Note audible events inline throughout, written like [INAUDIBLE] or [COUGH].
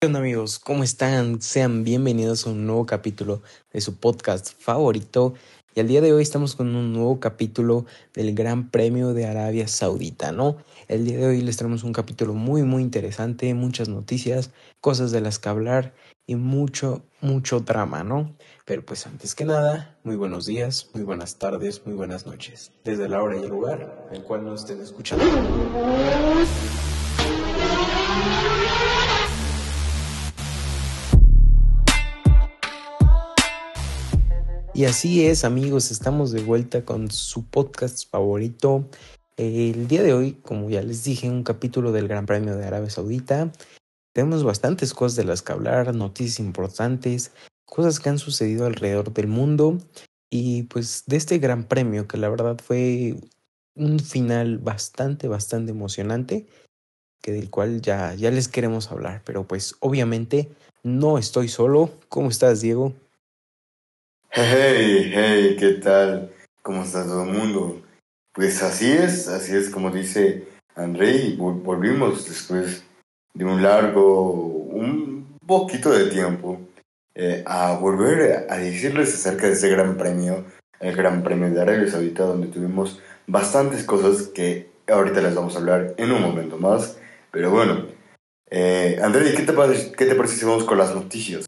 ¿Qué onda amigos? ¿Cómo están? Sean bienvenidos a un nuevo capítulo de su podcast favorito. Y al día de hoy estamos con un nuevo capítulo del Gran Premio de Arabia Saudita, ¿no? El día de hoy les traemos un capítulo muy, muy interesante, muchas noticias, cosas de las que hablar y mucho, mucho drama, ¿no? Pero pues antes que nada, muy buenos días, muy buenas tardes, muy buenas noches, desde la hora y el lugar en el cual nos estén escuchando. Y así es, amigos, estamos de vuelta con su podcast favorito. El día de hoy, como ya les dije, un capítulo del Gran Premio de Arabia Saudita. Tenemos bastantes cosas de las que hablar, noticias importantes, cosas que han sucedido alrededor del mundo y pues de este Gran Premio que la verdad fue un final bastante, bastante emocionante, que del cual ya, ya les queremos hablar. Pero pues obviamente no estoy solo. ¿Cómo estás, Diego? Hey, hey, ¿qué tal? ¿Cómo está todo el mundo? Pues así es, así es como dice André, volvimos después de un largo, un poquito de tiempo, eh, a volver a decirles acerca de ese gran premio, el Gran Premio de Arabia Saudita, donde tuvimos bastantes cosas que ahorita les vamos a hablar en un momento más. Pero bueno, eh, André, ¿qué te, parece, ¿qué te parece si vamos con las noticias?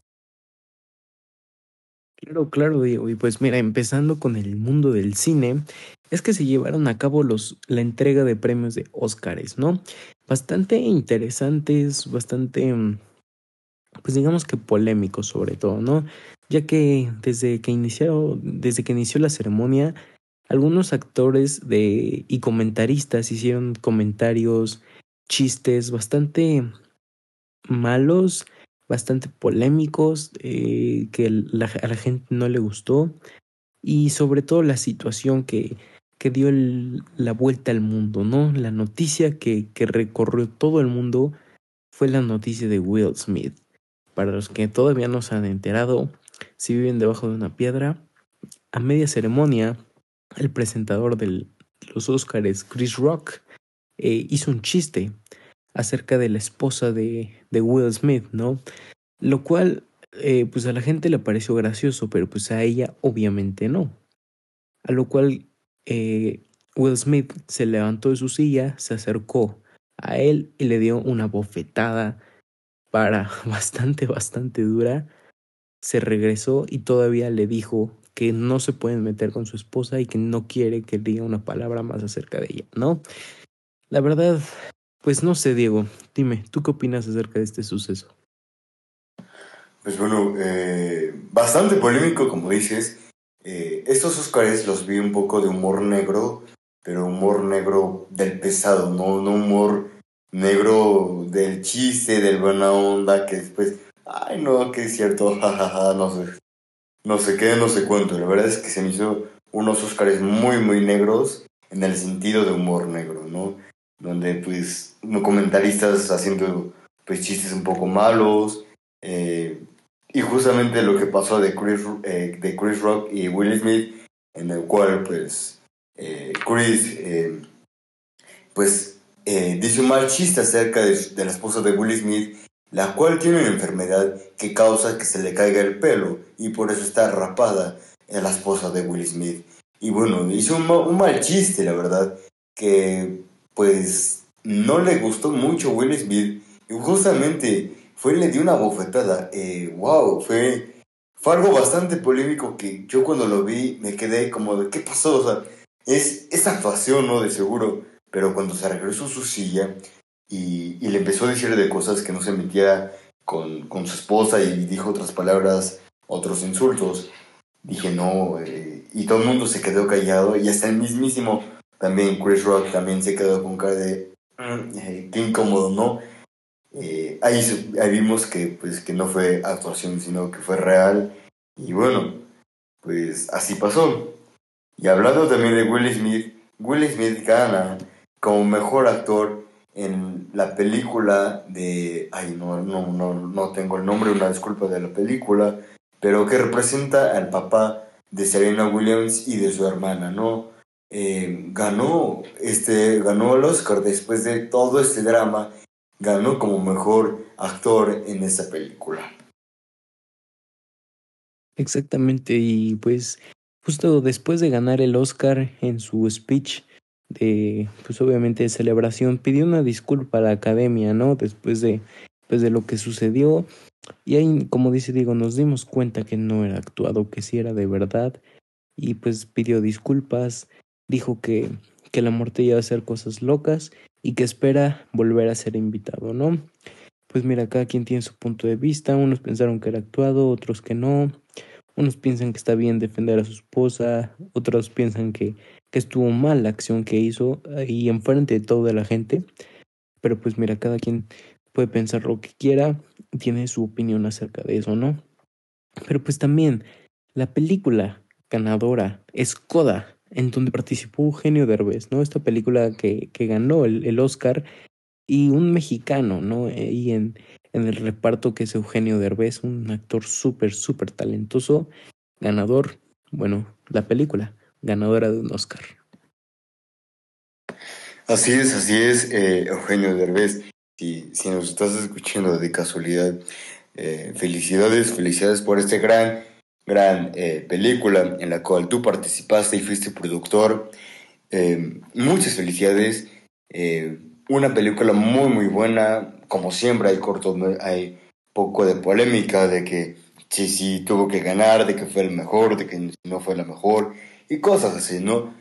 Claro, claro, Diego. Y pues mira, empezando con el mundo del cine, es que se llevaron a cabo los, la entrega de premios de Óscares, ¿no? Bastante interesantes, bastante, mm, pues digamos que polémicos sobre todo, ¿no? Ya que desde que inició, desde que inició la ceremonia, algunos actores de, y comentaristas hicieron comentarios, chistes bastante malos bastante polémicos, eh, que a la gente no le gustó y sobre todo la situación que, que dio la vuelta al mundo, ¿no? La noticia que, que recorrió todo el mundo fue la noticia de Will Smith. Para los que todavía no se han enterado, si viven debajo de una piedra, a media ceremonia, el presentador de los Oscars, Chris Rock, eh, hizo un chiste acerca de la esposa de, de Will Smith, ¿no? Lo cual, eh, pues a la gente le pareció gracioso, pero pues a ella obviamente no. A lo cual eh, Will Smith se levantó de su silla, se acercó a él y le dio una bofetada para [LAUGHS] bastante, bastante dura. Se regresó y todavía le dijo que no se pueden meter con su esposa y que no quiere que diga una palabra más acerca de ella, ¿no? La verdad, pues no sé, Diego, dime, ¿tú qué opinas acerca de este suceso? Pues bueno, eh, bastante polémico, como dices. Eh, estos Oscars los vi un poco de humor negro, pero humor negro del pesado, no, no humor negro del chiste, del buena onda, que después, ay no, que es cierto, [LAUGHS] jajaja, no sé, no sé qué, no sé cuánto. La verdad es que se me hizo unos Oscars muy, muy negros en el sentido de humor negro, ¿no? Donde pues comentaristas haciendo pues chistes un poco malos eh, y justamente lo que pasó de Chris, eh, de Chris Rock y Will Smith en el cual pues eh, Chris pues dice un mal chiste acerca de, la esposa de Will Smith la cual tiene una enfermedad que causa que se le caiga el pelo y por eso está rapada la esposa de Will Smith. Y bueno hizo un mal chiste la verdad que pues no le gustó mucho Will Smith y justamente fue le dio una bofetada. Eh, wow, fue, fue algo bastante polémico que yo cuando lo vi me quedé como de, ¿qué pasó? O sea, es, esa actuación, ¿no? De seguro. Pero cuando se regresó a su silla y, y, le empezó a decir de cosas que no se metía con, con su esposa y dijo otras palabras, otros insultos, dije no, eh, y todo el mundo se quedó callado y hasta el mismísimo también Chris Rock también se quedó con cara de mm, eh, qué incómodo, ¿no? Eh, ahí, ahí, vimos que, pues, que no fue actuación, sino que fue real. Y bueno, pues así pasó. Y hablando también de Will Smith, Will Smith gana como mejor actor en la película de... Ay, no, no, no, no tengo el nombre, una disculpa de la película, pero que representa al papá de Serena Williams y de su hermana, ¿no? Eh, ganó, este, ganó el Oscar después de todo este drama ganó como mejor actor en esta película. Exactamente, y pues justo después de ganar el Oscar en su speech de, pues obviamente de celebración, pidió una disculpa a la academia, ¿no? Después de, pues de lo que sucedió. Y ahí, como dice Diego, nos dimos cuenta que no era actuado, que sí era de verdad. Y pues pidió disculpas, dijo que, que la muerte iba a hacer cosas locas y que espera volver a ser invitado, ¿no? Pues mira, cada quien tiene su punto de vista, unos pensaron que era actuado, otros que no, unos piensan que está bien defender a su esposa, otros piensan que, que estuvo mal la acción que hizo ahí enfrente de toda la gente, pero pues mira, cada quien puede pensar lo que quiera, tiene su opinión acerca de eso, ¿no? Pero pues también la película ganadora es Coda, en donde participó Eugenio Derbez, ¿no? Esta película que, que ganó el, el, Oscar y un mexicano, ¿no? Y en, en el reparto que es Eugenio Derbez, un actor súper, súper talentoso, ganador, bueno, la película, ganadora de un Oscar. Así es, así es, eh, Eugenio Derbez. Si, si nos estás escuchando de casualidad, eh, felicidades, felicidades por este gran gran eh, película en la cual tú participaste y fuiste productor. Eh, muchas felicidades. Eh, una película muy muy buena. Como siempre hay corto, hay poco de polémica de que sí sí tuvo que ganar, de que fue el mejor, de que no fue la mejor y cosas así, ¿no?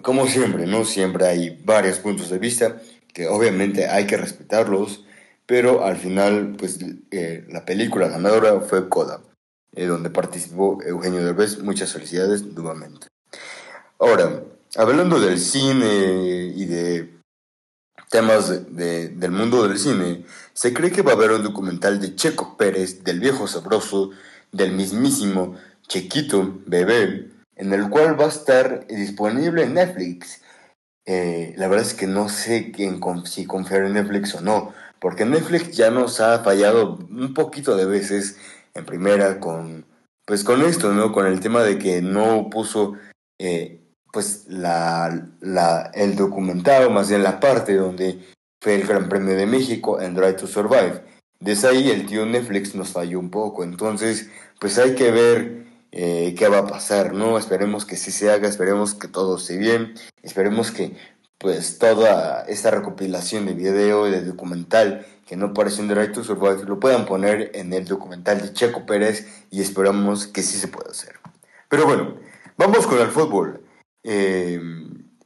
como siempre, ¿no? Siempre hay varios puntos de vista que obviamente hay que respetarlos, pero al final, pues la película ganadora fue Coda. Eh, donde participó Eugenio Derbez. Muchas felicidades nuevamente. Ahora, hablando del cine y de temas de, del mundo del cine, se cree que va a haber un documental de Checo Pérez, del viejo sabroso, del mismísimo Chequito Bebé, en el cual va a estar disponible en Netflix. Eh, la verdad es que no sé quién, si confiar en Netflix o no, porque Netflix ya nos ha fallado un poquito de veces en primera con, pues con esto, ¿no? Con el tema de que no puso, eh, pues, la, la, el documentado, más bien la parte donde fue el Gran Premio de México en Drive to Survive. Desde ahí el tío Netflix nos falló un poco, entonces, pues hay que ver eh, qué va a pasar, ¿no? Esperemos que sí se haga, esperemos que todo esté bien, esperemos que pues toda esta recopilación de video y de documental que no aparece en The Right lo puedan poner en el documental de Checo Pérez y esperamos que sí se pueda hacer. Pero bueno, vamos con el fútbol. Eh,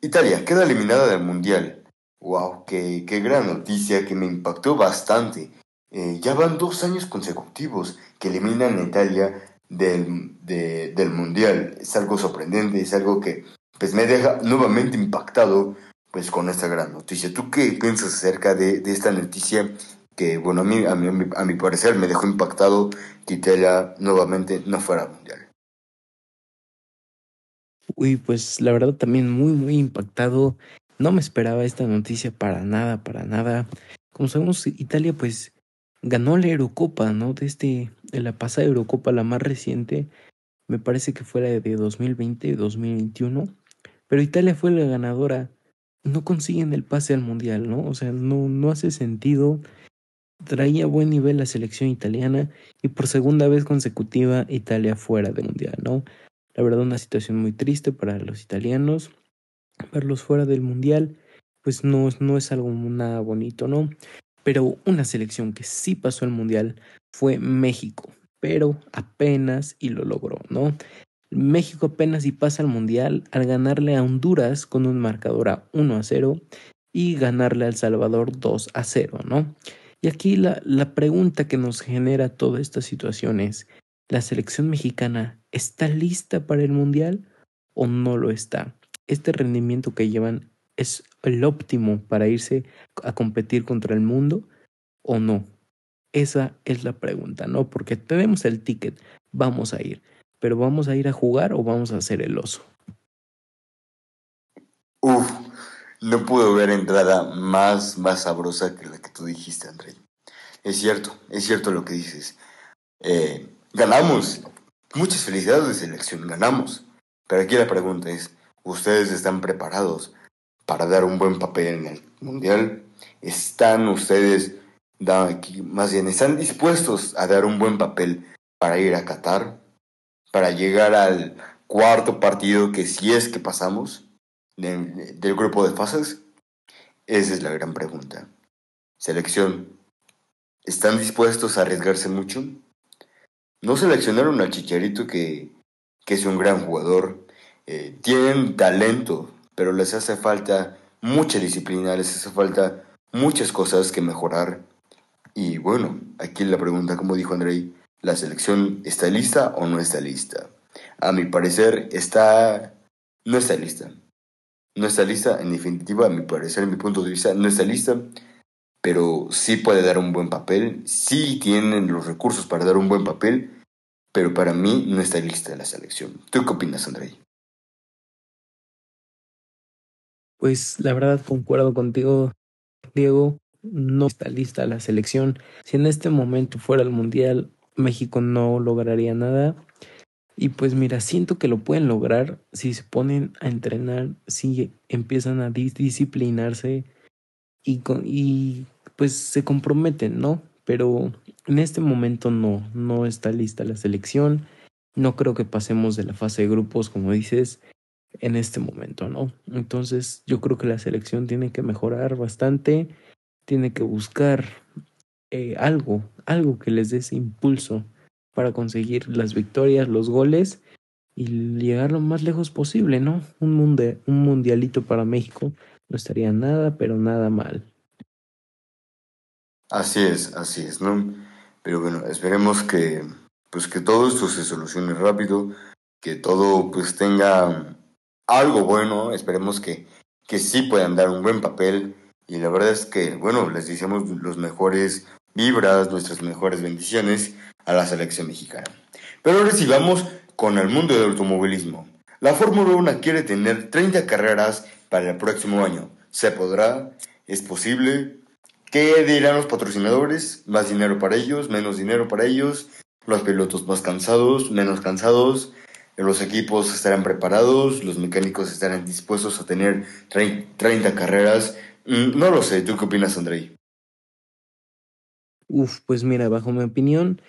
Italia queda eliminada del Mundial. ¡Wow! Qué, qué gran noticia que me impactó bastante! Eh, ya van dos años consecutivos que eliminan a Italia del, del Mundial. Es algo sorprendente, es algo que pues, me deja nuevamente impactado pues con esta gran noticia. ¿Tú qué piensas acerca de, de esta noticia que, bueno, a mí, a, mí, a mi parecer me dejó impactado que Italia nuevamente no fuera mundial? Uy, pues la verdad también muy, muy impactado. No me esperaba esta noticia para nada, para nada. Como sabemos, Italia pues ganó la Eurocopa, ¿no? De este, la pasada Eurocopa, la más reciente, me parece que fue la de 2020, 2021. Pero Italia fue la ganadora no consiguen el pase al mundial, ¿no? O sea, no, no hace sentido. Traía buen nivel la selección italiana y por segunda vez consecutiva Italia fuera del mundial, ¿no? La verdad, una situación muy triste para los italianos. Verlos fuera del mundial, pues no, no es algo nada bonito, ¿no? Pero una selección que sí pasó al mundial fue México, pero apenas y lo logró, ¿no? México apenas y pasa al Mundial al ganarle a Honduras con un marcador a 1 a 0 y ganarle a El Salvador 2 a 0, ¿no? Y aquí la, la pregunta que nos genera toda esta situación es, ¿la selección mexicana está lista para el Mundial o no lo está? ¿Este rendimiento que llevan es el óptimo para irse a competir contra el mundo o no? Esa es la pregunta, ¿no? Porque tenemos el ticket, vamos a ir pero ¿vamos a ir a jugar o vamos a hacer el oso? Uf, no puedo ver entrada más, más sabrosa que la que tú dijiste, André. Es cierto, es cierto lo que dices. Eh, ganamos. Muchas felicidades de selección, ganamos. Pero aquí la pregunta es, ¿ustedes están preparados para dar un buen papel en el Mundial? ¿Están ustedes, más bien, están dispuestos a dar un buen papel para ir a Qatar? Para llegar al cuarto partido que si es que pasamos del grupo de fases? Esa es la gran pregunta. Selección. ¿Están dispuestos a arriesgarse mucho? No seleccionaron al Chicharito que, que es un gran jugador. Eh, tienen talento, pero les hace falta mucha disciplina, les hace falta muchas cosas que mejorar. Y bueno, aquí la pregunta, como dijo Andrei, ¿la selección está lista o no está lista? A mi parecer, está... no está lista. No está lista, en definitiva, a mi parecer, en mi punto de vista, no está lista, pero sí puede dar un buen papel, sí tienen los recursos para dar un buen papel, pero para mí no está lista la selección. ¿Tú qué opinas, Andrei? Pues la verdad concuerdo contigo, Diego. No está lista la selección. Si en este momento fuera el Mundial, México no lograría nada. Y pues mira, siento que lo pueden lograr si se ponen a entrenar, si empiezan a disciplinarse y, y pues se comprometen, ¿no? Pero en este momento no, no está lista la selección. No creo que pasemos de la fase de grupos, como dices en este momento, ¿no? Entonces yo creo que la selección tiene que mejorar bastante, tiene que buscar eh, algo, algo que les dé ese impulso para conseguir las victorias, los goles y llegar lo más lejos posible, ¿no? Un, un mundialito para México no estaría nada, pero nada mal. Así es, así es, ¿no? Pero bueno, esperemos que, pues que todo esto se solucione rápido, que todo pues tenga algo bueno, esperemos que, que sí puedan dar un buen papel y la verdad es que, bueno, les deseamos los mejores vibras, nuestras mejores bendiciones a la selección mexicana. Pero vamos con el mundo del automovilismo. La Fórmula 1 quiere tener 30 carreras para el próximo año. ¿Se podrá? ¿Es posible? ¿Qué dirán los patrocinadores? ¿Más dinero para ellos? ¿Menos dinero para ellos? ¿Los pilotos más cansados? ¿Menos cansados? los equipos estarán preparados, los mecánicos estarán dispuestos a tener 30 carreras. Mm, no lo sé, ¿tú qué opinas, Andrei? Uf, pues mira, bajo mi opinión,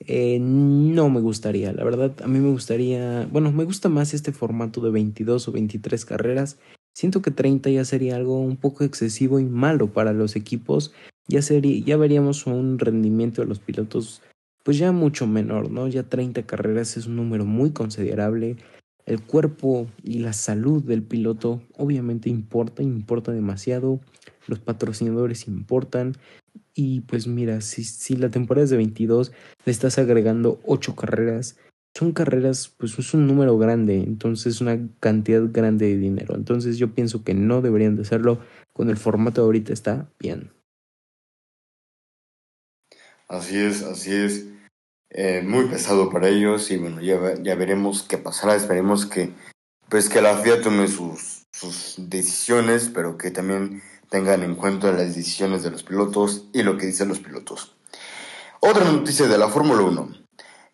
eh, no me gustaría. La verdad, a mí me gustaría, bueno, me gusta más este formato de 22 o 23 carreras. Siento que 30 ya sería algo un poco excesivo y malo para los equipos. Ya, sería, ya veríamos un rendimiento de los pilotos pues ya mucho menor, ¿no? Ya 30 carreras es un número muy considerable. El cuerpo y la salud del piloto obviamente importa, importa demasiado. Los patrocinadores importan. Y pues mira, si, si la temporada es de 22, le estás agregando 8 carreras. Son carreras, pues es un número grande, entonces una cantidad grande de dinero. Entonces yo pienso que no deberían de hacerlo. Con el formato de ahorita está bien. Así es, así es. Eh, muy pesado para ellos y bueno, ya, ya veremos qué pasará, esperemos que pues que la FIA tome sus, sus decisiones, pero que también tengan en cuenta las decisiones de los pilotos y lo que dicen los pilotos. Otra noticia de la Fórmula 1.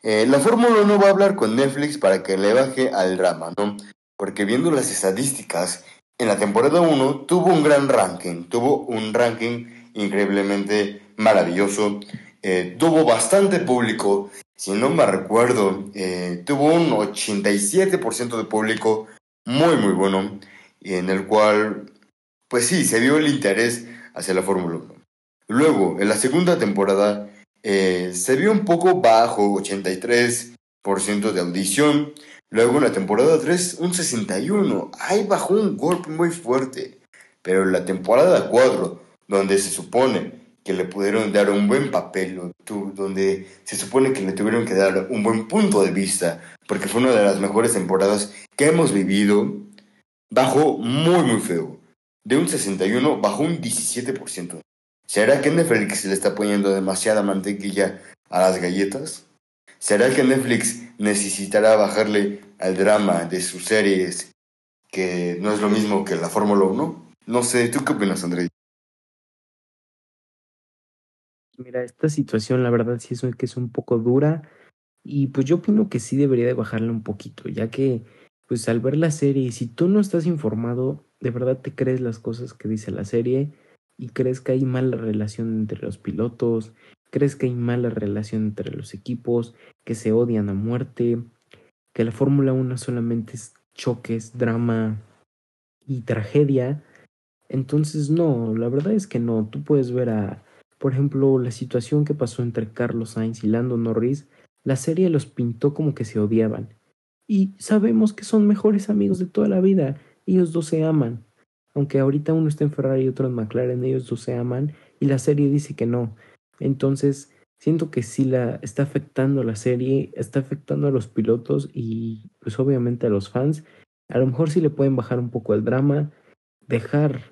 Eh, la Fórmula 1 va a hablar con Netflix para que le baje al drama, ¿no? Porque viendo las estadísticas, en la temporada 1 tuvo un gran ranking, tuvo un ranking increíblemente maravilloso eh, tuvo bastante público, si no me recuerdo, eh, tuvo un 87% de público muy muy bueno, en el cual, pues sí, se vio el interés hacia la Fórmula 1. Luego, en la segunda temporada, eh, se vio un poco bajo, 83% de audición. Luego en la temporada 3, un 61%. Ahí bajó un golpe muy fuerte. Pero en la temporada 4, donde se supone que le pudieron dar un buen papel, donde se supone que le tuvieron que dar un buen punto de vista, porque fue una de las mejores temporadas que hemos vivido, bajó muy muy feo. De un 61 bajó un 17%. ¿Será que Netflix le está poniendo demasiada mantequilla a las galletas? ¿Será que Netflix necesitará bajarle al drama de sus series, que no es lo mismo que la Fórmula 1? No sé, ¿tú qué opinas, André? Mira, esta situación la verdad sí es que es un poco dura y pues yo opino que sí debería de bajarle un poquito, ya que pues al ver la serie, si tú no estás informado, de verdad te crees las cosas que dice la serie y crees que hay mala relación entre los pilotos, crees que hay mala relación entre los equipos, que se odian a muerte, que la Fórmula 1 solamente es choques, drama y tragedia, entonces no, la verdad es que no, tú puedes ver a, por ejemplo, la situación que pasó entre Carlos Sainz y Lando Norris, la serie los pintó como que se odiaban. Y sabemos que son mejores amigos de toda la vida, ellos dos se aman. Aunque ahorita uno está en Ferrari y otro en McLaren, ellos dos se aman y la serie dice que no. Entonces, siento que sí la está afectando la serie, está afectando a los pilotos y pues obviamente a los fans. A lo mejor sí le pueden bajar un poco el drama, dejar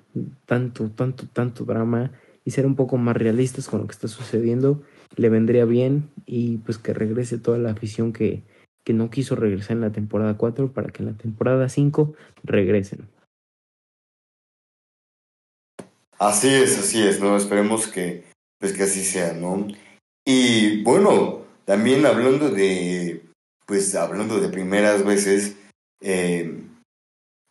tanto, tanto, tanto drama y ser un poco más realistas con lo que está sucediendo, le vendría bien y pues que regrese toda la afición que, que no quiso regresar en la temporada 4 para que en la temporada 5 regresen. Así es, así es, ¿no? Esperemos que, pues que así sea, ¿no? Y bueno, también hablando de, pues hablando de primeras veces, eh,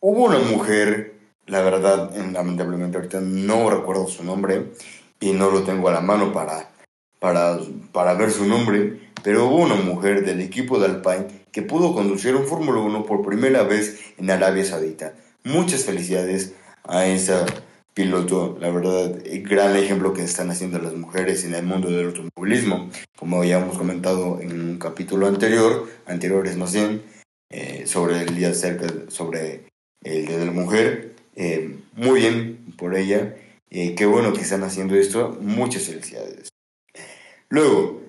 hubo una mujer, la verdad, lamentablemente ahorita no recuerdo su nombre y no lo tengo a la mano para, para, para ver su nombre, pero hubo una mujer del equipo de Alpine que pudo conducir un Fórmula 1 por primera vez en Arabia Saudita. Muchas felicidades a esa piloto, la verdad, gran ejemplo que están haciendo las mujeres en el mundo del automovilismo, como habíamos comentado en un capítulo anterior, anteriores más bien, eh, sobre el día cerca, sobre el Día de la Mujer, eh, muy bien por ella, eh, qué bueno que están haciendo esto, muchas felicidades. Luego,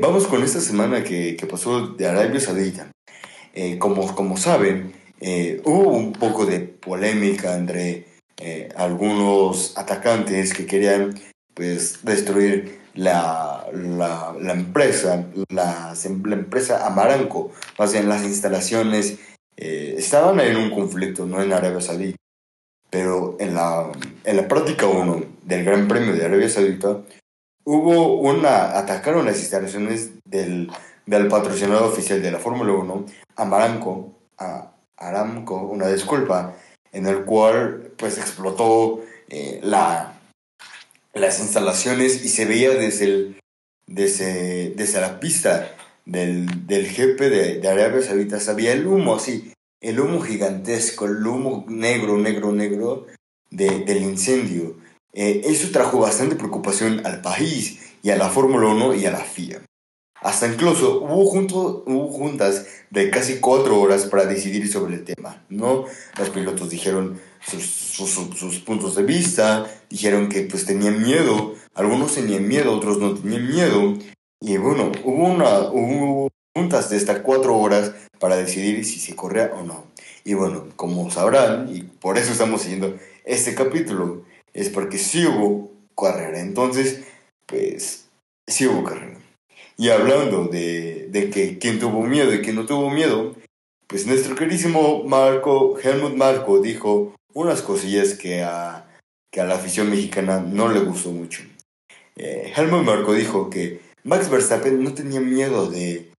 vamos con esta semana que, que pasó de Arabia Saudita. como, como saben, hubo un poco de polémica entre eh, algunos atacantes que querían pues destruir la, la, la empresa, la, la, empresa Amaranco, más bien las instalaciones, eh, estaban en un conflicto, no en Arabia Saudita, pero en la, en la práctica 1 del Gran Premio de Arabia Saudita hubo una, atacaron las instalaciones del, del patrocinador oficial de la Fórmula 1, Amaranco, a Aramco, una disculpa, en el cual pues explotó eh, la, las instalaciones y se veía desde, el, desde, desde la pista del, del jefe de, de Arabia Saudita, se veía el humo así, el humo gigantesco, el humo negro, negro, negro de, del incendio. Eh, eso trajo bastante preocupación al país y a la Fórmula 1 y a la FIA. Hasta incluso hubo, junto, hubo juntas de casi cuatro horas para decidir sobre el tema, ¿no? Los pilotos dijeron sus, puntos de vista, dijeron que pues tenían miedo, algunos tenían miedo, otros no tenían miedo, y bueno, hubo, una, hubo juntas de hasta cuatro horas para decidir si se corría o no. Y bueno, como sabrán, y por eso estamos siguiendo este capítulo, es porque sí hubo carrera, entonces, pues, sí hubo carrera. Y hablando de, de que quién tuvo miedo y quién no tuvo miedo, pues nuestro queridísimo Marco, Helmut Marco, dijo unas cosillas que a, que a la afición mexicana no le gustó mucho. Eh, Helmut Marco dijo que Max Verstappen no tenía miedo de,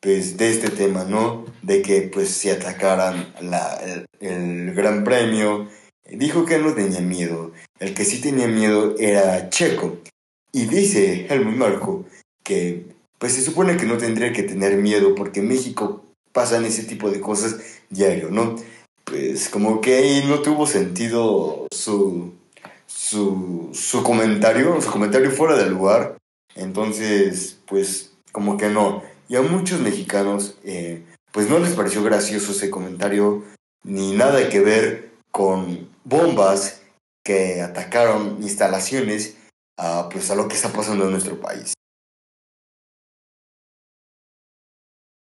pues, de este tema, ¿no? De que pues se atacaran la, el, el Gran Premio. Dijo que no tenía miedo. El que sí tenía miedo era Checo. Y dice Helmut Marco que pues se supone que no tendría que tener miedo porque en México pasan ese tipo de cosas diario, ¿no? Pues como que ahí no tuvo sentido su, su, su comentario, su comentario fuera del lugar. Entonces, pues como que no. Y a muchos mexicanos, eh, pues no les pareció gracioso ese comentario, ni nada que ver con bombas que atacaron instalaciones, a, pues a lo que está pasando en nuestro país.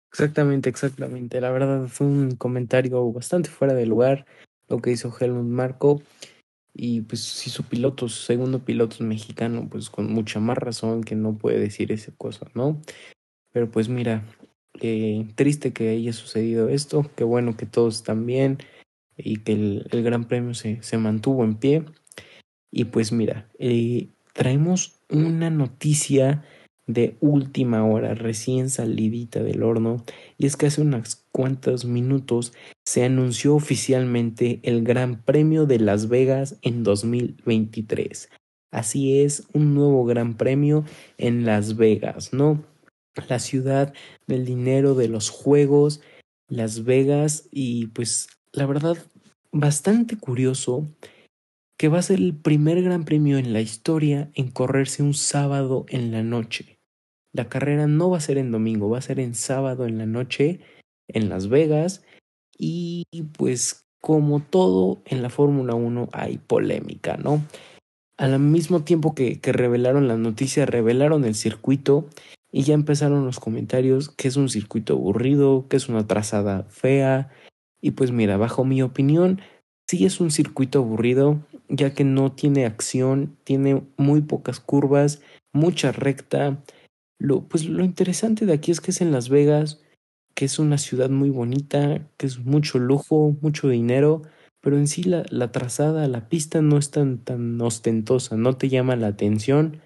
Exactamente, exactamente. La verdad fue un comentario bastante fuera de lugar lo que hizo Helmut Marco. Y pues si su piloto, su segundo piloto es mexicano, pues con mucha más razón que no puede decir esa cosa, ¿no? Pero pues mira, eh, triste que haya sucedido esto, qué bueno que todos están bien y que el, el Gran Premio se, se, mantuvo en pie. Y pues mira, eh, traemos una noticia de última hora, recién salidita del horno, y es que hace unos cuantos minutos se anunció oficialmente el Gran Premio de Las Vegas en 2023. Así es, un nuevo Gran Premio en Las Vegas, ¿no? La ciudad del dinero, de los juegos, Las Vegas y pues la verdad bastante curioso que va a ser el primer Gran Premio en la historia en correrse un sábado en la noche. La carrera no va a ser en domingo, va a ser en sábado en la noche en Las Vegas y pues como todo en la Fórmula 1 hay polémica, ¿no? Al mismo tiempo que, que revelaron la noticia, revelaron el circuito y ya empezaron los comentarios que es un circuito aburrido, que es una trazada fea. Y pues mira, bajo mi opinión, sí es un circuito aburrido, ya que no tiene acción, tiene muy pocas curvas, mucha recta. Lo, pues lo interesante de aquí es que es en Las Vegas, que es una ciudad muy bonita, que es mucho lujo, mucho dinero, pero en sí la, la trazada, la pista no es tan, tan ostentosa, no te llama la atención.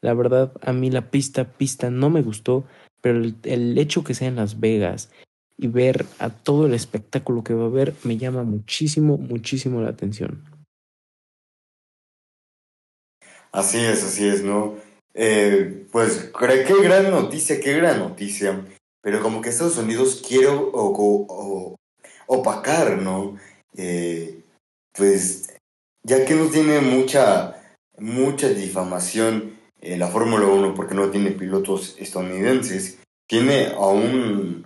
La verdad, a mí la pista, pista no me gustó, pero el, el hecho que sea en Las Vegas y ver a todo el espectáculo que va a haber me llama muchísimo, muchísimo la atención. Así es, así es, ¿no? Eh, pues qué gran noticia, qué gran noticia pero como que Estados Unidos quiere opacar, ¿no? Eh, pues ya que no tiene mucha, mucha difamación en la Fórmula 1 porque no tiene pilotos estadounidenses, tiene a, un,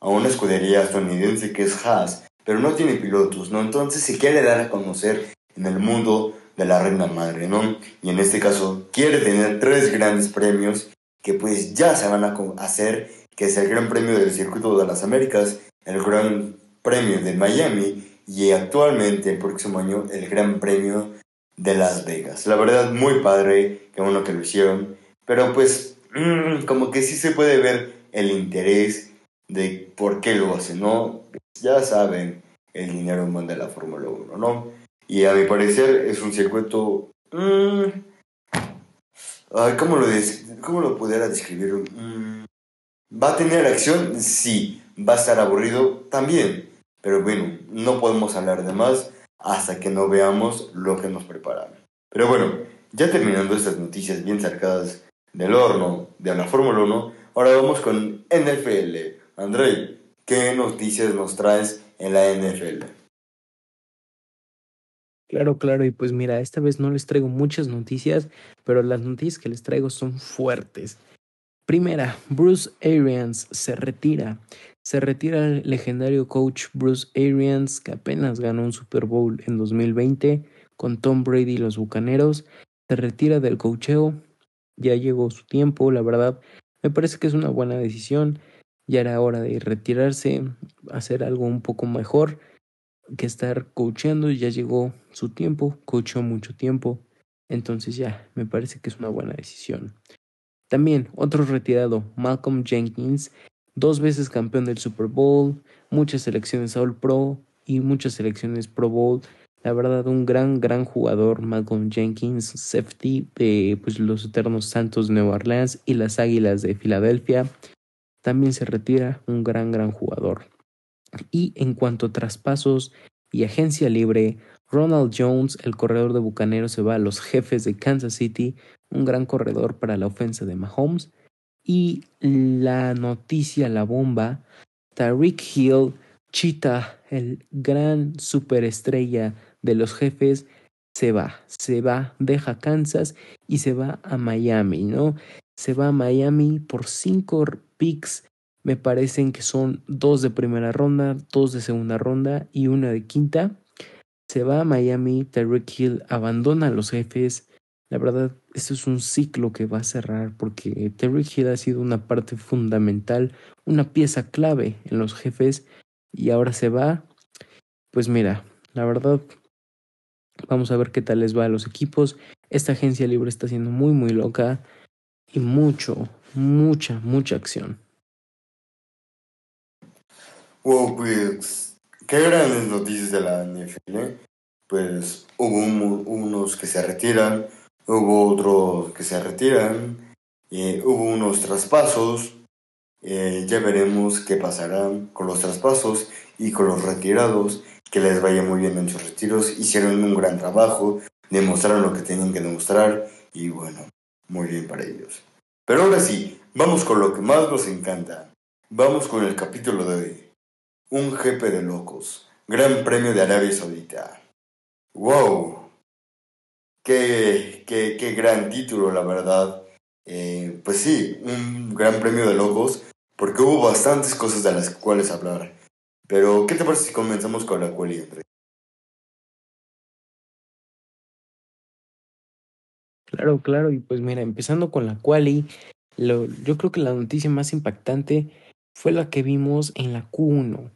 a una escudería estadounidense que es Haas, pero no tiene pilotos, ¿no? Entonces se quiere dar a conocer en el mundo de la reina madre, ¿no? Y en este caso quiere tener tres grandes premios que pues ya se van a hacer que es el Gran Premio del Circuito de las Américas, el Gran Premio de Miami y actualmente el próximo año el Gran Premio de Las Vegas. La verdad, muy padre, qué bueno que lo hicieron, pero pues mm, como que sí se puede ver el interés de por qué lo hacen, ¿no? Ya saben, el dinero manda la Fórmula 1, ¿no? Y a mi parecer es un circuito... Mmm, ¿cómo, lo ¿Cómo lo pudiera describir? Mm, ¿Va a tener acción? Sí. ¿Va a estar aburrido? También. Pero bueno, no podemos hablar de más hasta que no veamos lo que nos preparan. Pero bueno, ya terminando estas noticias bien cercadas del horno de la Fórmula 1, ahora vamos con NFL. André, ¿qué noticias nos traes en la NFL? Claro, claro, y pues mira, esta vez no les traigo muchas noticias, pero las noticias que les traigo son fuertes. Primera, Bruce Arians se retira. Se retira el legendario coach Bruce Arians, que apenas ganó un Super Bowl en 2020 con Tom Brady y los Bucaneros. Se retira del coacheo. Ya llegó su tiempo, la verdad. Me parece que es una buena decisión. Ya era hora de retirarse, hacer algo un poco mejor que estar coachando. Ya llegó su tiempo, coachó mucho tiempo. Entonces ya, me parece que es una buena decisión. También otro retirado, Malcolm Jenkins, dos veces campeón del Super Bowl, muchas selecciones All Pro y muchas selecciones Pro Bowl. La verdad, un gran, gran jugador, Malcolm Jenkins, safety de pues, los Eternos Santos de Nueva Orleans y las Águilas de Filadelfia. También se retira un gran, gran jugador. Y en cuanto a traspasos y agencia libre, Ronald Jones, el corredor de Bucaneros, se va a los jefes de Kansas City un gran corredor para la ofensa de Mahomes. Y la noticia, la bomba, Tariq Hill, Cheetah, el gran superestrella de los jefes, se va, se va, deja Kansas y se va a Miami, ¿no? Se va a Miami por cinco picks, me parecen que son dos de primera ronda, dos de segunda ronda y una de quinta. Se va a Miami, Tariq Hill abandona a los jefes, la verdad, esto es un ciclo que va a cerrar porque Terry Hill ha sido una parte fundamental, una pieza clave en los jefes y ahora se va. Pues mira, la verdad, vamos a ver qué tal les va a los equipos. Esta agencia libre está siendo muy, muy loca y mucho, mucha, mucha acción. Wow, pues, qué grandes noticias de la NFL. Pues hubo unos que se retiran, hubo otros que se retiran, hubo unos traspasos, Eh, ya veremos qué pasará con los traspasos y con los retirados, que les vaya muy bien en sus retiros. Hicieron un gran trabajo, demostraron lo que tenían que demostrar y bueno, muy bien para ellos. Pero ahora sí, vamos con lo que más nos encanta. Vamos con el capítulo de hoy. Un jefe de locos. Gran Premio de Arabia Saudita. ¡Wow! Qué, qué, qué gran título, la verdad. Eh, pues sí, un gran premio de locos, porque hubo bastantes cosas de las cuales hablar. Pero, ¿qué te parece si comenzamos con la quali, Andrés? Claro, claro, y pues mira, empezando con la quali, lo, yo creo que la noticia más impactante fue la que vimos en la Q1,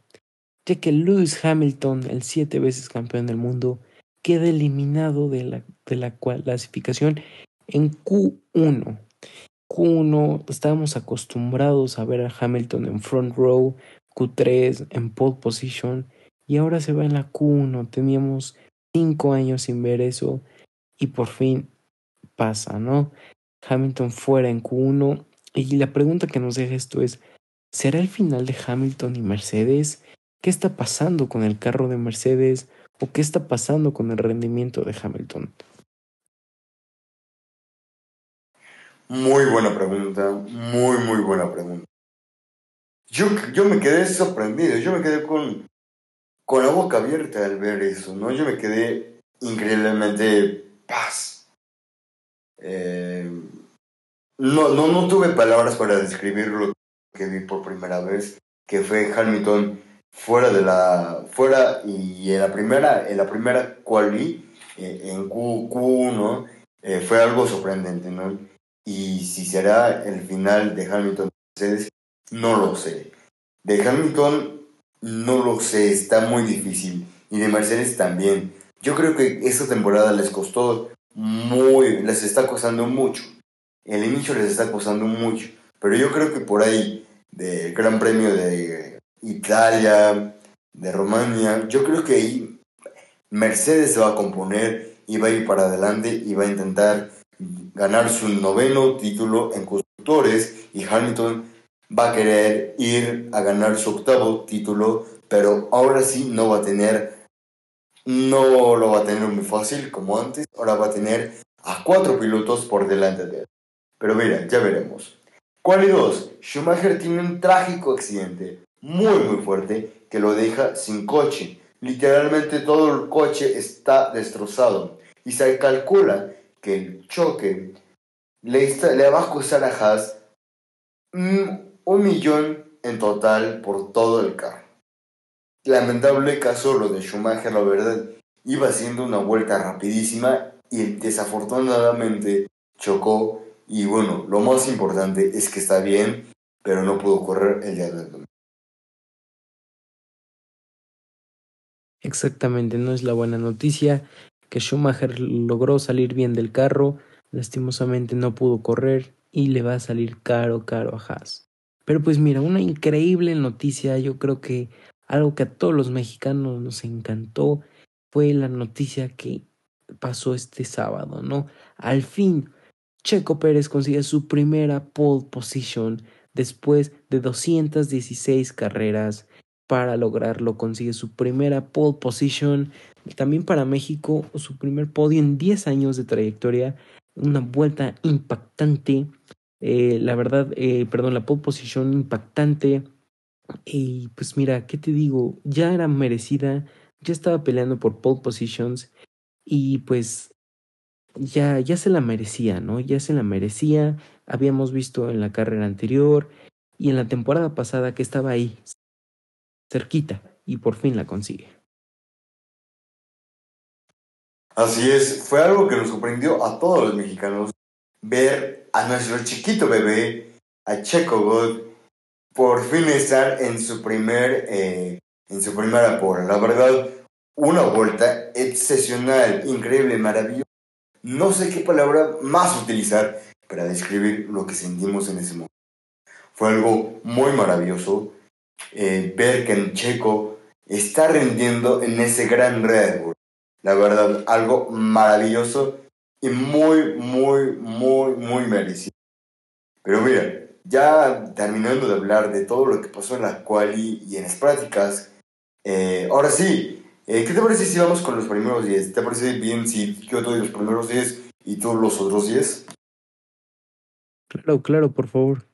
ya que Lewis Hamilton, el siete veces campeón del mundo, queda eliminado de la, de la clasificación en Q1. Q1 estábamos acostumbrados a ver a Hamilton en front row, Q3 en pole position y ahora se va en la Q1. Teníamos cinco años sin ver eso y por fin pasa, ¿no? Hamilton fuera en Q1 y la pregunta que nos deja esto es, ¿será el final de Hamilton y Mercedes? ¿Qué está pasando con el carro de Mercedes? ¿O qué está pasando con el rendimiento de Hamilton? Muy buena pregunta, muy, muy buena pregunta. Yo, yo me quedé sorprendido, yo me quedé con, con la boca abierta al ver eso, ¿no? Yo me quedé increíblemente paz. Eh, no, no, no tuve palabras para describir lo que vi por primera vez, que fue Hamilton fuera de la fuera y en la primera en la primera quali eh, en Q, Q1 eh, fue algo sorprendente, ¿no? Y si será el final de Hamilton Mercedes, no lo sé. De Hamilton no lo sé, está muy difícil. Y de Mercedes también. Yo creo que esta temporada les costó muy, les está costando mucho. El inicio les está costando mucho. Pero yo creo que por ahí, del Gran Premio de Italia, de Romania, yo creo que ahí Mercedes se va a componer y va a ir para adelante y va a intentar ganar su noveno título en constructores y Hamilton va a querer ir a ganar su octavo título, pero ahora sí no va a tener, no lo va a tener muy fácil como antes, ahora va a tener a cuatro pilotos por delante de él. Pero mira, ya veremos. ¿Cuál y dos? Schumacher tiene un trágico accidente muy muy fuerte que lo deja sin coche. Literalmente todo el coche está destrozado y se calcula que el choque le, le va a costar a Haas un millón en total por todo el carro. Lamentable caso lo de Schumacher, la verdad, iba haciendo una vuelta rapidísima y desafortunadamente chocó y bueno, lo más importante es que está bien, pero no pudo correr el día del domingo. Exactamente, no es la buena noticia que Schumacher logró salir bien del carro, lastimosamente no pudo correr y le va a salir caro, caro a Haas. Pero pues mira, una increíble noticia, yo creo que algo que a todos los mexicanos nos encantó fue la noticia que pasó este sábado, ¿no? Al fin, Checo Pérez consigue su primera pole position después de 216 carreras. Para lograrlo consigue su primera pole position también para México, su primer podio en 10 años de trayectoria, una vuelta impactante, eh, la verdad, eh, perdón, la pole position impactante. Y pues mira, ¿qué te digo? Ya era merecida, ya estaba peleando por pole positions y pues ya, ya se la merecía, ¿no? Ya se la merecía. Habíamos visto en la carrera anterior y en la temporada pasada que estaba ahí, cerquita, y por fin la consigue. Así es, fue algo que nos sorprendió a todos los mexicanos ver a nuestro chiquito bebé, a Checo God, por fin estar en su primer, eh, en su primera pole. La verdad, una vuelta excepcional, increíble, maravillosa. No sé qué palabra más utilizar para describir lo que sentimos en ese momento. Fue algo muy maravilloso eh, ver que en Checo está rindiendo en ese gran Red Bull. La verdad, algo maravilloso y muy, muy, muy, muy merecido. Pero mira, ya terminando de hablar de todo lo que pasó en la quali y en las prácticas, eh, ahora sí, eh, ¿qué te parece si vamos con los primeros 10? ¿Te parece bien si yo doy los primeros 10 y tú los otros 10? Claro, claro, por favor.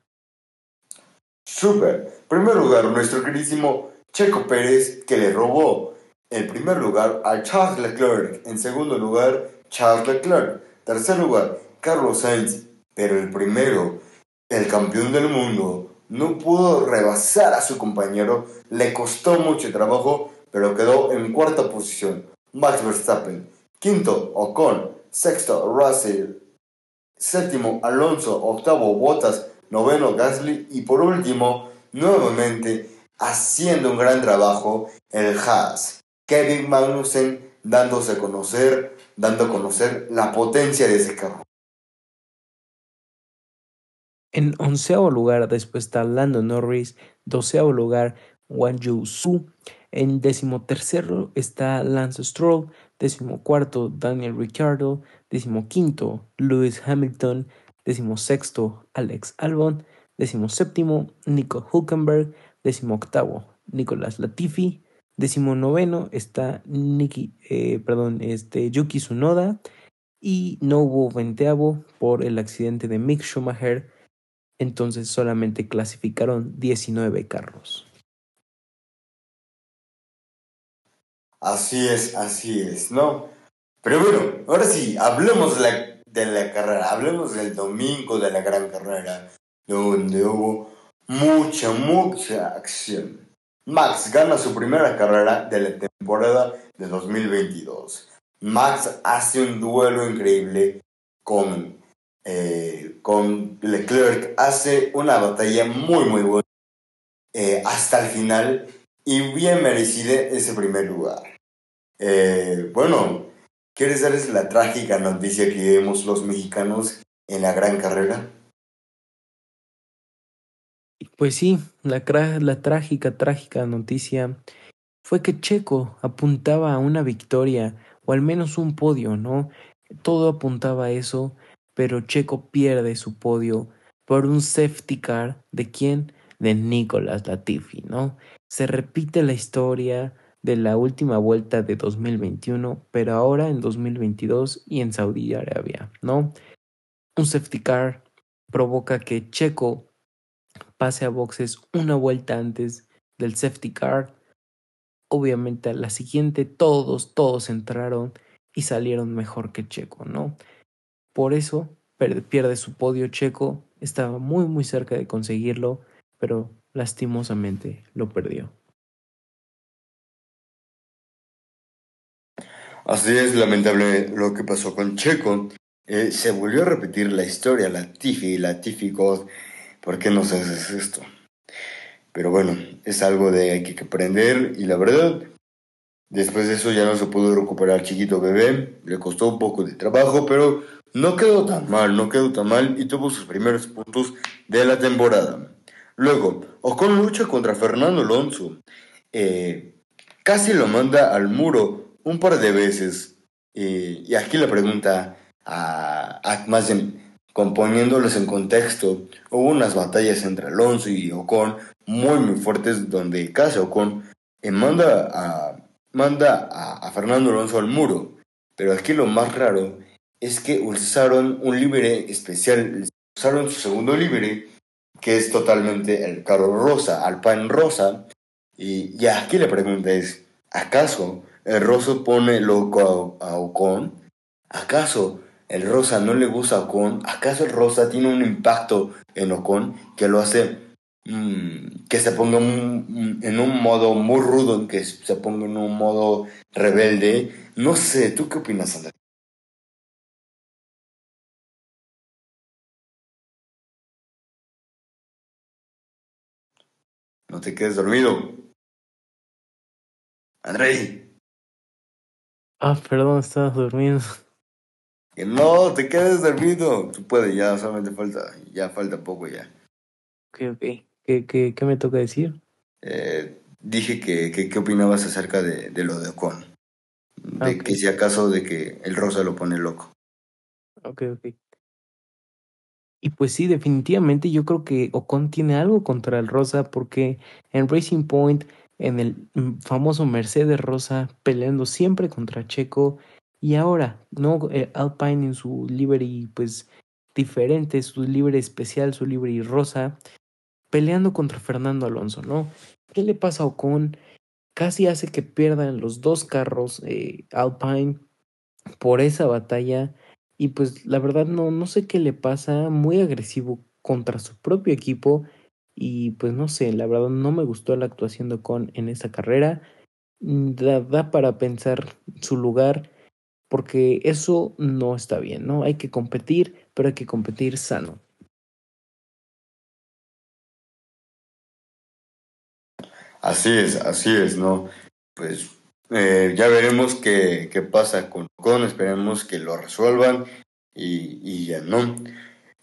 Super. Primer lugar, nuestro queridísimo Checo Pérez, que le robó el primer lugar a Charles Leclerc. En segundo lugar, Charles Leclerc. Tercer lugar, Carlos Sainz. Pero el primero, el campeón del mundo, no pudo rebasar a su compañero. Le costó mucho trabajo, pero quedó en cuarta posición. Max Verstappen. Quinto, Ocon. Sexto, Russell. Séptimo, Alonso. Octavo, Bottas. Noveno, Gasly. Y por último, nuevamente, haciendo un gran trabajo, el Haas. Kevin Magnussen dándose a conocer, dando a conocer la potencia de ese carro. En onceavo lugar después está Lando Norris, doceavo lugar Wang Yu Su, en decimotercero está Lance Stroll, decimocuarto Daniel Ricciardo, decimoquinto Lewis Hamilton, decimosexto Alex Albon, decimoséptimo Nico Hulkenberg, decimoctavo Nicolás Latifi, decimonoveno está Nikki, eh, perdón, este, Yuki Tsunoda y no hubo veinteavo por el accidente de Mick Schumacher, entonces solamente clasificaron 19 carros. Así es, así es, ¿no? Pero bueno, ahora sí, hablemos de la, carrera, hablemos del domingo de la gran carrera, donde hubo mucha, mucha acción. Max gana su primera carrera de la temporada de 2022. Max hace un duelo increíble con, eh, con Leclerc, hace una batalla muy, muy buena eh, hasta el final y bien merecida ese primer lugar. Eh, bueno, ¿quieres darles la trágica noticia que vemos los mexicanos en la gran carrera? Pues sí, la, la trágica, trágica noticia fue que Checo apuntaba a una victoria o al menos un podio, ¿no? Todo apuntaba a eso, pero Checo pierde su podio por un safety car de quién? De Nicolas Latifi, ¿no? Se repite la historia de la última vuelta de 2021, pero ahora en 2022 y en Saudi Arabia, ¿no? Un safety car provoca que Checo pase a boxes una vuelta antes del safety car. Obviamente a la siguiente todos, todos entraron y salieron mejor que Checo, ¿no? Por eso pierde su podio Checo, estaba muy muy cerca de conseguirlo, pero lastimosamente lo perdió. Así es lamentable lo que pasó con Checo. Eh, se volvió a repetir la historia, la Tiffy, la Tiffy God ¿por qué nos haces esto? Pero bueno, es algo de que hay que aprender y la verdad, después de eso ya no se pudo recuperar chiquito bebé, le costó un poco de trabajo, pero no quedó tan mal, no quedó tan mal y tuvo sus primeros puntos de la temporada. Luego, Ocon lucha contra Fernando Alonso. Eh, casi lo manda al muro un par de veces. Eh, y aquí la pregunta a, a más en contexto, hubo unas batallas entre Alonso y Ocon muy muy fuertes donde casi Ocon eh, manda, a, manda a, Fernando Alonso al muro. Pero aquí lo más raro es que usaron un libre especial, usaron su segundo libre, que es totalmente el carro rosa, Alpine rosa. Y, ya aquí la pregunta es, ¿acaso el rosa pone loco a, a Ocon? ¿Acaso el rosa no le gusta a Ocon, ¿acaso el rosa tiene un impacto en Ocon que lo hace mm, que se ponga en un modo muy rudo, que se ponga en un modo rebelde? No sé, ¿tú qué opinas, Andrés? No te quedes dormido. André. Ah, perdón, estaba dormido. Que no, te quedes dormido. Tú puedes, ya solamente falta, ya falta poco ya. Ok, ok. ¿Qué, qué, qué me toca decir? Eh, dije que, qué opinabas acerca de, de, lo de Ocon. De que si acaso de que el rosa lo pone loco. Ok, ok. Y pues sí, definitivamente yo creo que Ocon tiene algo contra el Rosa porque en Racing Point, en el mm, famoso Mercedes Rosa, peleando siempre contra Checo y ahora, ¿no? Eh, Alpine en su livery pues diferente, su livery especial, su livery rosa, peleando contra Fernando Alonso, ¿no? ¿Qué le pasa a Ocon? Casi hace que pierdan los dos carros eh, Alpine por esa batalla y pues la verdad no, no sé qué le pasa, muy agresivo contra su propio equipo y pues no sé, la verdad no me gustó la actuación de Ocon en esa carrera, mm, da, da para pensar su lugar porque eso no está bien, ¿no? Hay que competir, pero hay que competir sano. Así es, así es, ¿no? Pues eh, ya veremos qué, qué, pasa con Ocon, esperemos que lo resuelvan y, y ya no.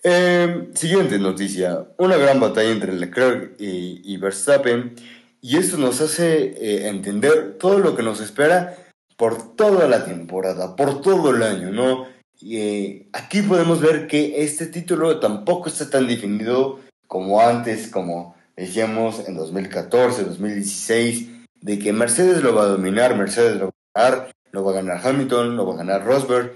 Eh, siguiente noticia, una gran batalla entre Leclerc y, Verstappen y esto nos hace eh, entender todo lo que nos espera por toda la temporada, por todo el año, ¿no? Y aquí podemos ver que este título tampoco está tan definido como antes, como decíamos en 2014, 2016, de que Mercedes lo va a dominar, Mercedes lo va a ganar, lo va a ganar Hamilton, lo va a ganar Rosberg.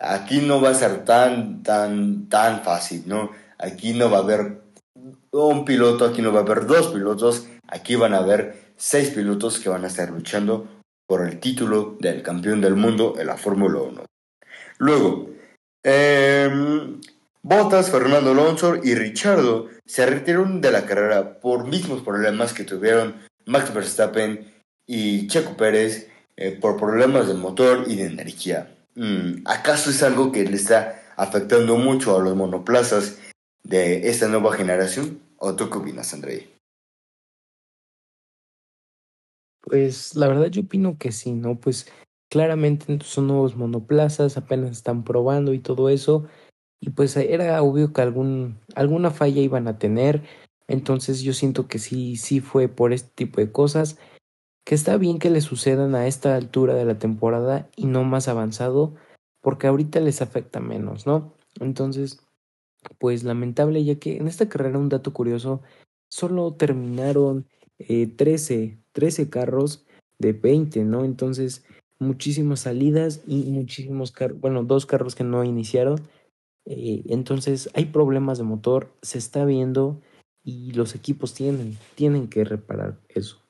Aquí no va a ser tan, tan, tan fácil, ¿no? Aquí no va a haber un piloto, aquí no va a haber dos pilotos, aquí van a haber seis pilotos que van a estar luchando por el título del campeón del mundo en la Fórmula 1. Luego, eh, Bottas, Fernando Alonso y Richardo se retiraron de la carrera por mismos problemas que tuvieron Max Verstappen y Checo Pérez eh, por problemas de motor y de energía. Mm, ¿Acaso es algo que le está afectando mucho a los monoplazas de esta nueva generación? ¿O tú qué opinas, André? Pues la verdad yo opino que sí, ¿no? Pues claramente son nuevos monoplazas, apenas están probando y todo eso. Y pues era obvio que algún, alguna falla iban a tener. Entonces yo siento que sí, sí fue por este tipo de cosas. Que está bien que le sucedan a esta altura de la temporada y no más avanzado. Porque ahorita les afecta menos, ¿no? Entonces, pues lamentable, ya que en esta carrera un dato curioso, solo terminaron eh, 13, 13 carros de 20, ¿no? Entonces, muchísimas salidas y muchísimos carros, bueno, dos carros que no iniciaron. Eh, entonces, hay problemas de motor, se está viendo y los equipos tienen, tienen que reparar eso.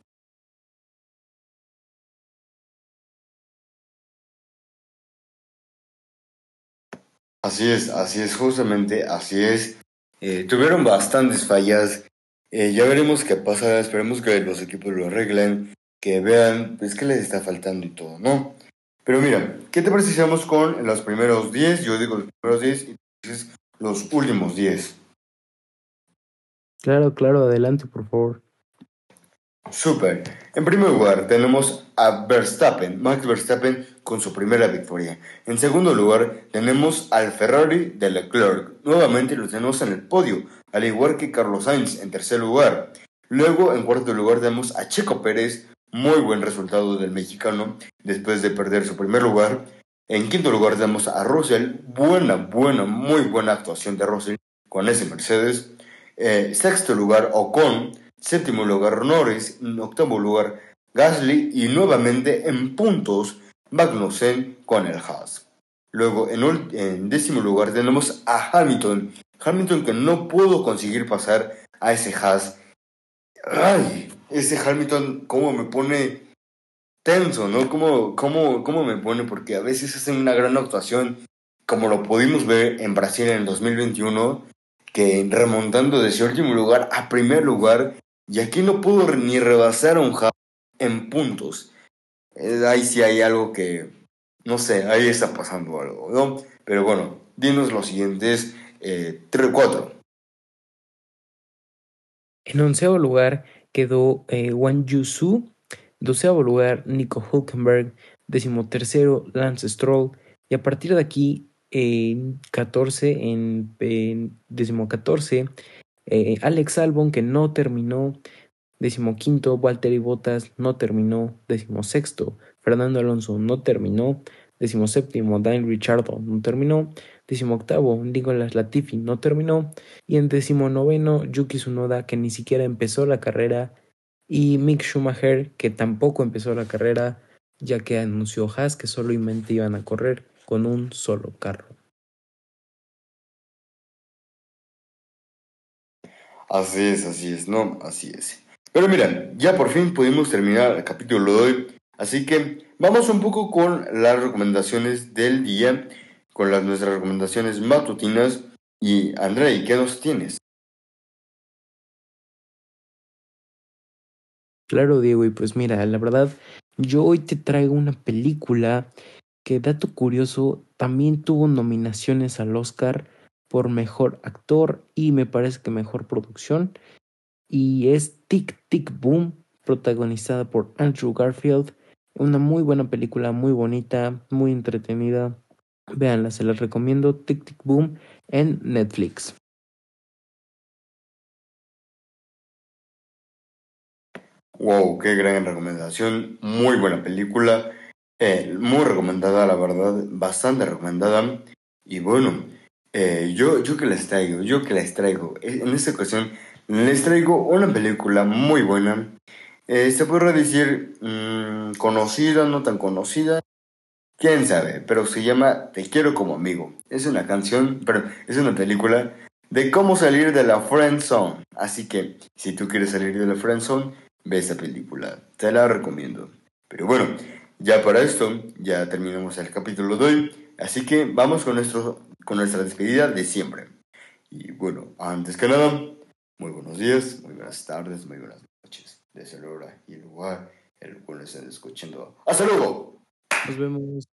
Así es, así es, justamente así es. Eh, tuvieron bastantes fallas eh, ya veremos qué pasa, esperemos que los equipos lo arreglen, que vean pues qué les está faltando y todo, ¿no? Pero mira, ¿qué te parece si vamos con los primeros 10? Yo digo los primeros 10 y dices los últimos 10. Claro, claro, adelante, por favor. Super. En primer lugar, tenemos a Verstappen, Max Verstappen con su primera victoria. En segundo lugar, tenemos al Ferrari de Leclerc. Nuevamente lo tenemos en el podio, al igual que Carlos Sainz en tercer lugar. Luego, en cuarto lugar, tenemos a Checo Pérez, muy buen resultado del mexicano después de perder su primer lugar. En quinto lugar tenemos a Russell, buena, buena, muy buena actuación de Russell con ese Mercedes. Eh, sexto lugar, Ocon Séptimo lugar Norris, en octavo lugar Gasly y nuevamente en puntos Magnussen con el Haas. Luego en, décimo lugar tenemos a Hamilton. Hamilton que no pudo conseguir pasar a ese Haas. Ay, ese Hamilton cómo me pone tenso, ¿no? ¿Cómo, cómo, cómo me pone? Porque a veces hacen una gran actuación, como lo pudimos ver en Brasil en el 2021, que remontando de último lugar a primer lugar y aquí no pudo ni rebasar a un Haas en puntos. Eh, ahí sí hay algo que, no sé, ahí está pasando algo, ¿no? Pero bueno, dinos los siguientes eh, 3 4. En onceavo lugar quedó eh, Wang Yusu, doceavo lugar Nico Hulkenberg, decimotercero Lance Stroll, y a partir de aquí, en 14, en, en decimocatorce, eh, Alex Albon, que no terminó. Decimoquinto, Valtteri Bottas no terminó. Decimosexto, Fernando Alonso no terminó. Decimoséptimo, Daniel Richardo no terminó. Decimoctavo, Nicolas Latifi no terminó. Y en decimonoveno, Yuki Tsunoda, que ni siquiera empezó la carrera. Y Mick Schumacher, que tampoco empezó la carrera, ya que anunció Haas que solamente iban a correr con un solo carro. Así es, así es, no, así es. Pero mira, ya por fin pudimos terminar el capítulo de hoy, así que vamos un poco con las recomendaciones del día, con las nuestras recomendaciones matutinas. Y Andrei, ¿qué nos tienes? Claro, Diego, y pues mira, la verdad, yo hoy te traigo una película que, dato curioso, también tuvo nominaciones al Oscar por mejor actor y me parece que mejor producción. Y es Tic Tic Boom, protagonizada por Andrew Garfield. Una muy buena película, muy bonita, muy entretenida. Véanla, se las recomiendo. Tic Tic Boom en Netflix. Wow, qué gran recomendación. Muy buena película. Eh, muy recomendada, la verdad. Bastante recomendada. Y bueno, eh, yo, yo que les traigo, yo que les traigo. Eh, en esta ocasión les traigo una película muy buena. se podría decir mm, conocida, no tan conocida. Quién sabe, pero se llama Te quiero como amigo. Es una canción, pero es una película de cómo salir de la friend zone. Así que, si tú quieres salir de la friend zone, ve esta película. Te la recomiendo. Pero bueno, ya para esto, ya terminamos el capítulo de hoy. Así que vamos con, nuestro, con nuestra despedida de siempre. Y bueno, antes que nada, muy buenos días, muy buenas tardes, muy buenas noches. Desde la hora y el lugar el cual estén escuchando. ¡Hasta luego! Nos vemos.